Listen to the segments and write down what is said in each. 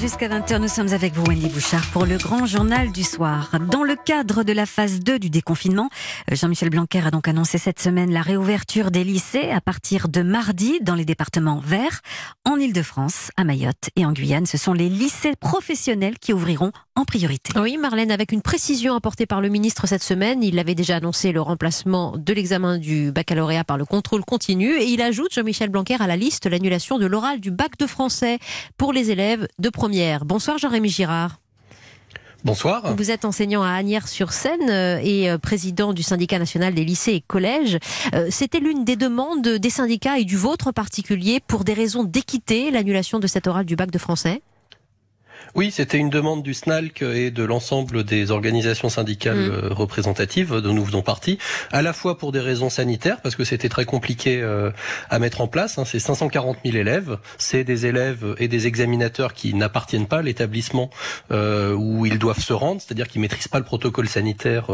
Jusqu'à 20h, nous sommes avec vous, Wendy Bouchard, pour le grand journal du soir. Dans le cadre de la phase 2 du déconfinement, euh, Jean-Michel Blanquer a donc annoncé cette semaine la réouverture des lycées à partir de mardi dans les départements verts. En Ile-de-France, à Mayotte et en Guyane, ce sont les lycées professionnels qui ouvriront en priorité. Oui, Marlène, avec une précision apportée par le ministre cette semaine, il avait déjà annoncé le remplacement de l'examen du baccalauréat par le contrôle continu et il ajoute, Jean-Michel Blanquer, à la liste l'annulation de l'oral du bac de français pour les élèves de première. Bonsoir Jean-Rémy Girard. Bonsoir. Vous êtes enseignant à Agnières-sur-Seine euh, et euh, président du syndicat national des lycées et collèges. Euh, c'était l'une des demandes des syndicats et du vôtre en particulier pour des raisons d'équité, l'annulation de cet oral du bac de français? Oui, c'était une demande du SNALC et de l'ensemble des organisations syndicales mm. euh, représentatives dont nous faisons partie, à la fois pour des raisons sanitaires, parce que c'était très compliqué euh, à mettre en place. Hein, c'est 540 000 élèves, c'est des élèves et des examinateurs qui n'appartiennent pas à l'établissement euh, où ils doivent se rendre, c'est-à-dire qu'ils maîtrisent pas le protocole sanitaire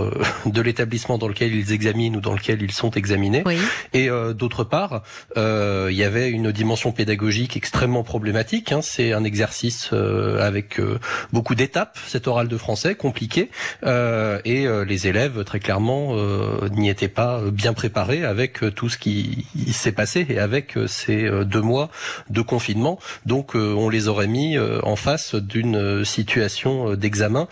de l'établissement dans lequel ils examinent ou dans lequel ils sont examinés. Et d'autre part, il y avait une dimension pédagogique extrêmement problématique. Hein, c'est un exercice avec euh, beaucoup d'étapes, cet oral de français compliqué, euh, et euh, les élèves très clairement n'y étaient pas bien préparés avec tout ce qui s'est passé et avec ces deux mois de confinement. Donc on les aurait mis en face d'une situation d'examen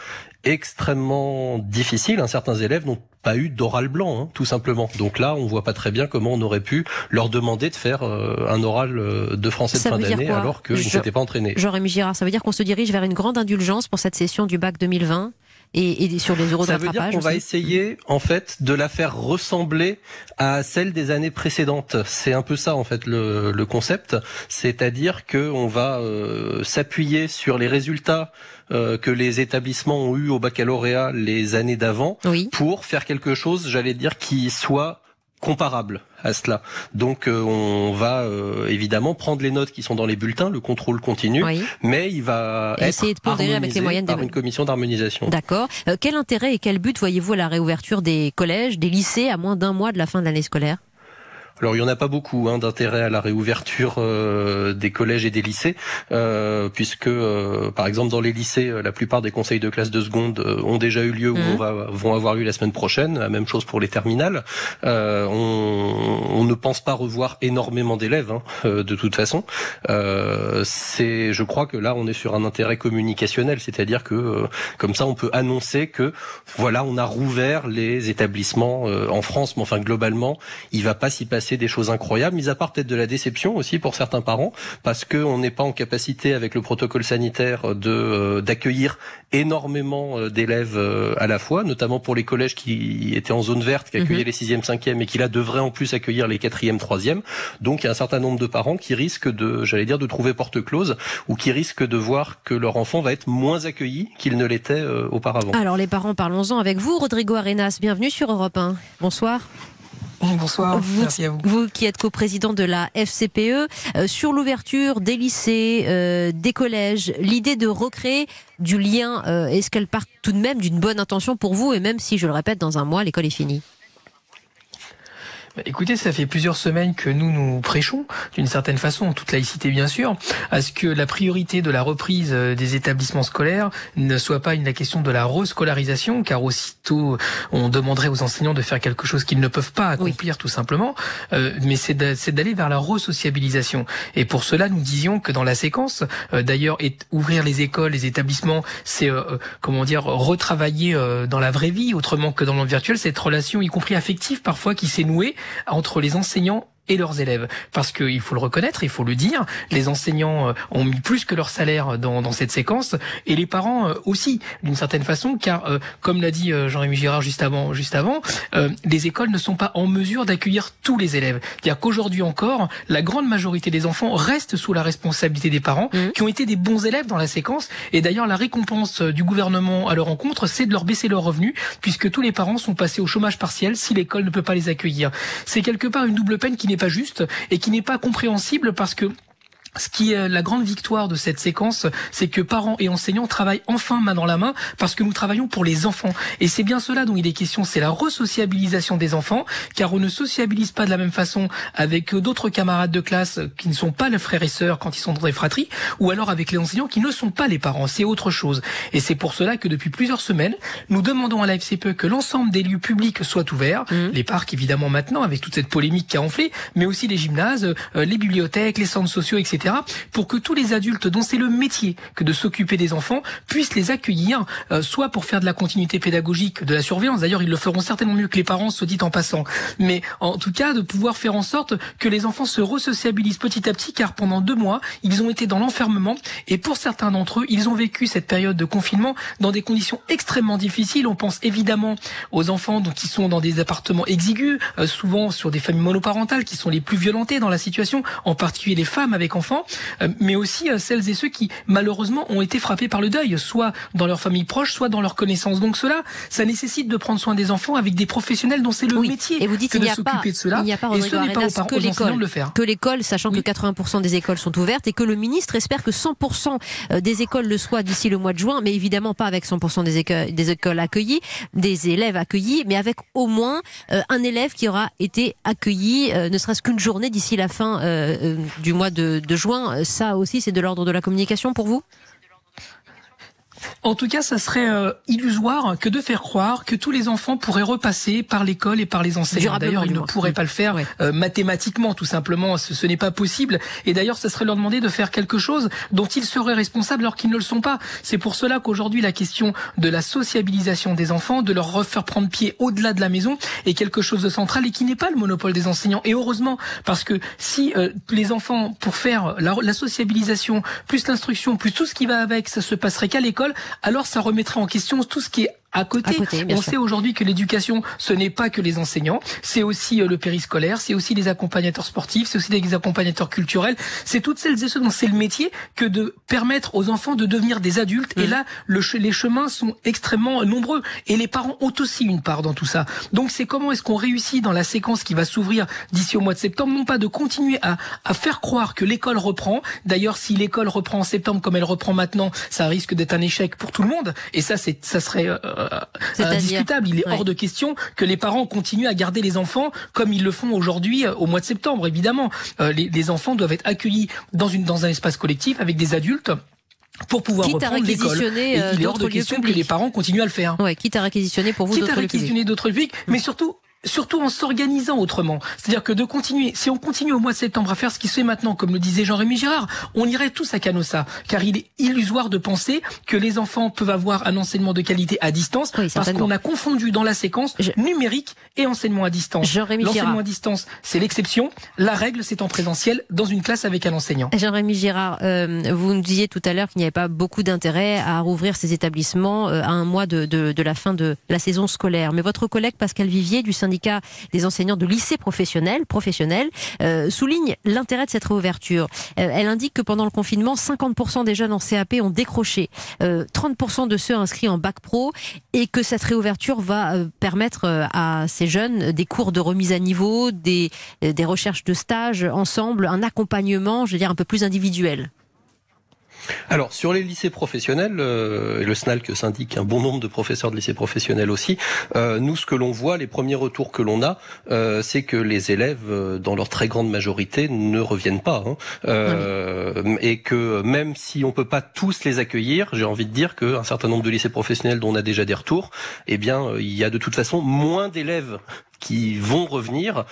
extrêmement difficile. Certains élèves n'ont pas eu d'oral blanc, hein, tout simplement. Donc là, on voit pas très bien comment on aurait pu leur demander de faire euh, un oral euh, de français de fin d'année alors qu'ils ne s'étaient pas entraînés. Jean-Rémy Girard, ça veut dire qu'on se dirige vers une grande indulgence pour cette session du bac 2020 et, sur les euros Ça veut dire qu'on va essayer en fait de la faire ressembler à celle des années précédentes. C'est un peu ça en fait le, le concept, c'est-à-dire que on va euh, s'appuyer sur les résultats euh, que les établissements ont eu au baccalauréat les années d'avant pour faire quelque chose, j'allais dire, qui soit comparable à cela. Donc euh, on va euh, évidemment prendre les notes qui sont dans les bulletins, le contrôle continue, mais il va essayer de pondérer avec les moyennes par une commission d'harmonisation. D'accord. Euh, quel intérêt et quel but voyez-vous à la réouverture des collèges, des lycées à moins d'un mois de la fin de l'année scolaire? Alors il y en a pas beaucoup hein, d'intérêt à la réouverture euh, des collèges et des lycées, euh, puisque euh, par exemple dans les lycées, la plupart des conseils de classe de seconde ont déjà eu lieu ou mmh. vont avoir lieu la semaine prochaine. La même chose pour les terminales. On, on, ne pense pas revoir énormément d'élèves hein, de toute façon. C'est, je crois que là on est sur un intérêt communicationnel, c'est-à-dire que comme ça on peut annoncer que voilà on a rouvert les établissements en France, mais enfin globalement il va pas s'y passer c'est des choses incroyables, mis à part peut-être de la déception aussi pour certains parents, parce qu'on n'est pas en capacité avec le protocole sanitaire de euh, d'accueillir énormément euh, d'élèves euh, à la fois, notamment pour les collèges qui étaient en zone verte, qui accueillaient mhm. les sixième, cinquième et qui là devraient en plus accueillir les quatrième, troisième. Donc il y a un certain nombre de parents qui risquent de, j'allais dire, de trouver porte close ou qui risquent de voir que leur enfant va être moins accueilli qu'il ne l'était auparavant. Alors les parents, parlons-en avec vous, Rodrigo Arenas. Bienvenue sur Europe 1. Bonsoir. Bonsoir, vous, merci à vous. Vous qui êtes coprésident de la FCPE, euh, sur l'ouverture des lycées, euh, des collèges, l'idée de recréer du lien, euh, est-ce qu'elle part tout de même d'une bonne intention pour vous, et même si, je le répète, dans un mois, l'école est finie écoutez, ça fait plusieurs semaines que nous nous prêchons, d'une certaine façon, en toute laïcité bien sûr, à ce que la priorité de la reprise euh, des établissements scolaires ne soit pas une la question de la rescolarisation, car aussitôt on demanderait aux enseignants de faire quelque chose qu'ils ne peuvent pas accomplir tout simplement, euh, mais c'est d'aller vers la resociabilisation. Et pour cela, nous disions que dans la séquence, euh, d'ailleurs, ouvrir les écoles, les établissements, c'est comment dire retravailler dans la vraie vie, autrement que dans le monde virtuel, cette relation, y compris affective parfois, qui s'est nouée entre les enseignants et leurs élèves. Parce qu'il faut le reconnaître, il faut le dire, les enseignants euh, ont mis plus que leur salaire dans, dans cette séquence, et les parents euh, aussi, d'une certaine façon, car euh, comme l'a dit Jean-Rémy Girard juste avant, juste avant, les écoles ne sont pas en mesure d'accueillir tous les élèves. C'est-à-dire qu'aujourd'hui encore, la grande majorité des enfants restent sous la responsabilité des parents, mmh. qui ont été des bons élèves dans la séquence, et d'ailleurs la récompense du gouvernement à leur encontre, c'est de leur baisser leurs revenus, puisque tous les parents sont passés au chômage partiel si l'école ne peut pas les accueillir. C'est quelque part une double peine qui n'est pas juste et qui n'est pas compréhensible parce que ce qui est la grande victoire de cette séquence, c'est que parents et enseignants travaillent enfin main dans la main parce que nous travaillons pour les enfants. Et c'est bien cela dont il est question, c'est la resociabilisation des enfants, car on ne sociabilise pas de la même façon avec d'autres camarades de classe qui ne sont pas les frères et sœurs quand ils sont dans des fratries, ou alors avec les enseignants qui ne sont pas les parents. C'est autre chose. Et c'est pour cela que depuis plusieurs semaines, nous demandons à la FCPE que l'ensemble des lieux publics soient ouverts, mmh. les parcs évidemment maintenant avec toute cette polémique qui a enflé, mais aussi les gymnases, euh, les bibliothèques, les centres sociaux, pour que tous les adultes dont c'est le métier que de s'occuper des enfants puissent les accueillir, euh, soit pour faire de la continuité pédagogique, de la surveillance. D'ailleurs, ils le feront certainement mieux que les parents, se dit en passant. Mais en tout cas, de pouvoir faire en sorte que les enfants se resociabilisent petit à petit, car pendant deux mois, ils ont été dans l'enfermement et pour certains d'entre eux, ils ont vécu cette période de confinement dans des conditions extrêmement difficiles. On pense évidemment aux enfants donc, qui sont dans des appartements exigus, euh, souvent sur des familles monoparentales qui sont les plus violentées dans la situation, en particulier les femmes avec enfants euh, mais aussi euh, celles et ceux qui malheureusement ont été frappés par le deuil, soit dans leur famille proche, soit dans leur connaissance. Donc cela, ça nécessite de prendre soin des enfants avec des professionnels dont c'est le métier et vous dites, que de s'occuper de cela. Il n'y a pas, et ce n'est pas aux, que l'école, de le faire. Que l'école, sachant que 80% des écoles sont ouvertes et que le ministre espère que 100% euh, des écoles le soient d'ici le mois de juin, mais évidemment pas avec 100% des écoles, des écoles accueillies, des élèves accueillis, mais avec au moins un élève qui aura été accueilli, ne serait-ce qu'une journée d'ici la fin du mois de, de juin. Ça aussi, c'est de l'ordre de la communication pour vous? En tout cas, ça serait euh, illusoire que de faire croire que tous les enfants pourraient repasser par l'école et par les enseignants. D'ailleurs, ils ne pourraient pas le faire euh, mathématiquement, tout simplement. Ce, ce n'est pas possible. Et d'ailleurs, ça serait leur demander de faire quelque chose dont ils seraient responsables alors qu'ils ne le sont pas. C'est pour cela qu'aujourd'hui, la question de la sociabilisation des enfants, de leur refaire prendre pied au-delà de la maison, est quelque chose de central et qui n'est pas le monopole des enseignants. Et heureusement, parce que si euh, les enfants, pour faire la, la sociabilisation, plus l'instruction, plus tout ce qui va avec, ça se passerait qu'à l'école, alors ça remettrait en question tout ce qui est à côté. on sait aujourd'hui que l'éducation, ce n'est pas que les enseignants, c'est aussi euh, le périscolaire, c'est aussi les accompagnateurs sportifs, c'est aussi les accompagnateurs culturels, c'est toutes celles et ceux dont c'est le métier que de permettre aux enfants de devenir des adultes. Et mmh. là, le, les chemins sont extrêmement nombreux et les parents ont aussi une part dans tout ça. Donc c'est comment est-ce qu'on réussit dans la séquence qui va s'ouvrir d'ici au mois de septembre, non pas de continuer à, à faire croire que l'école reprend. D'ailleurs, si l'école reprend en septembre comme elle reprend maintenant, ça risque d'être un échec pour tout le monde. Et ça, c'est, ça serait euh, indiscutable. Il est hors de question que les parents continuent à garder les enfants comme ils le font aujourd'hui euh, au mois de septembre. Évidemment, euh, les, les enfants doivent être accueillis dans, une, dans un espace collectif avec des adultes pour pouvoir quitte reprendre l'école. Et il est hors de question que les parents continuent à le faire. Ouais, quitte à réquisitionner pour vous quitte à réquisitionner d'autres publics, mais surtout surtout en s'organisant autrement. C'est-à-dire que de continuer, si on continue au mois de septembre à faire ce qui se fait maintenant, comme le disait Jean-Rémy Girard, on irait tous à Canossa, car il est illusoire de penser que les enfants peuvent avoir un enseignement de qualité à distance, parce qu'on a confondu dans la séquence numérique et enseignement à distance. L'enseignement à distance, c'est l'exception. La règle, c'est en présentiel, dans une classe avec un enseignant. Jean-Rémy Girard, euh, vous nous disiez tout à l'heure qu'il n'y avait pas beaucoup d'intérêt à rouvrir ces établissements euh, à un mois de, de, de la fin de la saison scolaire. Mais votre collègue Pascal Vivier du syndicat des enseignants de lycées professionnels, euh, souligne l'intérêt de cette réouverture. Euh, elle indique que pendant le confinement, 50% des jeunes en CAP ont décroché, 30% euh, de ceux inscrits en bac pro, et que cette réouverture va permettre à ces jeunes des cours de remise à niveau, des, des recherches de stage ensemble, un accompagnement, je veux dire, un peu plus individuel. Alors sur les lycées professionnels, euh, et le SNALC s'indique un bon nombre de professeurs de lycées professionnels aussi, euh, nous ce que l'on voit, les premiers retours que l'on a, euh, c'est que les élèves, dans leur très grande majorité, ne reviennent pas. Hein. Et que même si on peut pas tous les accueillir, j'ai envie de dire qu'un certain nombre de lycées professionnels dont on a déjà des retours, eh bien il y a de toute façon moins d'élèves qui vont revenir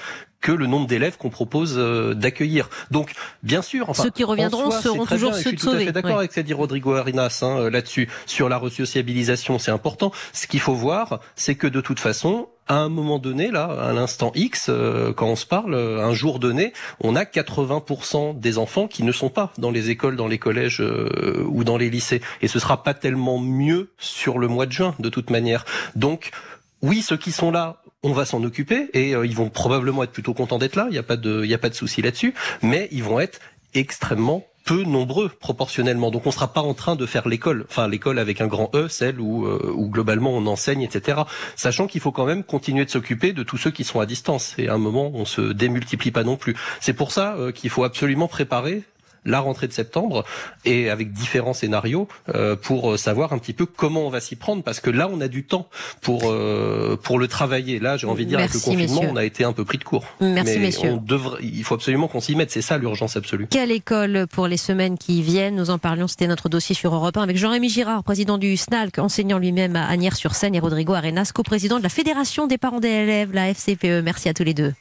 que le nombre d'élèves qu'on propose euh, d'accueillir. Donc, bien sûr, enfin, ceux qui reviendront seront toujours ceux de sauver. Je suis tout à fait d'accord avec ce qu'a dit Rodrigo Arinas hein, euh, là-dessus. Sur la resociabilisation, c'est important. Ce qu'il faut voir, c'est que de toute façon, à un moment donné, là, à l'instant X, euh, quand on se parle, un jour donné, on a 80% des enfants qui ne sont pas dans les écoles, dans les collèges ou dans les lycées. Et ce sera pas tellement mieux sur le mois de juin, de toute manière. Donc, oui, ceux qui sont là on va s'en occuper et euh, ils vont probablement être plutôt contents d'être là. Il n'y a pas de, de souci là-dessus. Mais ils vont être extrêmement peu nombreux proportionnellement. Donc on ne sera pas en train de faire l'école, enfin l'école avec un grand E, celle où, euh, où globalement on enseigne, etc. Sachant qu'il faut quand même continuer de s'occuper de tous ceux qui sont à distance. Et à un moment, on se démultiplie pas non plus. C'est pour ça euh, qu'il faut absolument préparer la rentrée de septembre et avec différents scénarios euh, pour savoir un petit peu comment on va s'y prendre parce que là on a du temps pour euh, pour le travailler. Là, j'ai envie de dire Merci, avec le confinement, messieurs. on a été un peu pris de court. Merci, Mais messieurs. on devrait, il faut absolument qu'on s'y mette. C'est ça l'urgence absolue. Quelle école pour les semaines qui viennent? Nous en parlions, c'était notre dossier sur Europe 1 avec Jean-Rémy Girard, président du SNALC, enseignant lui-même à Agnières-sur-Seine, et Rodrigo Arenas, co-président de la Fédération des parents d'élèves, la FCPE. Merci à tous les deux.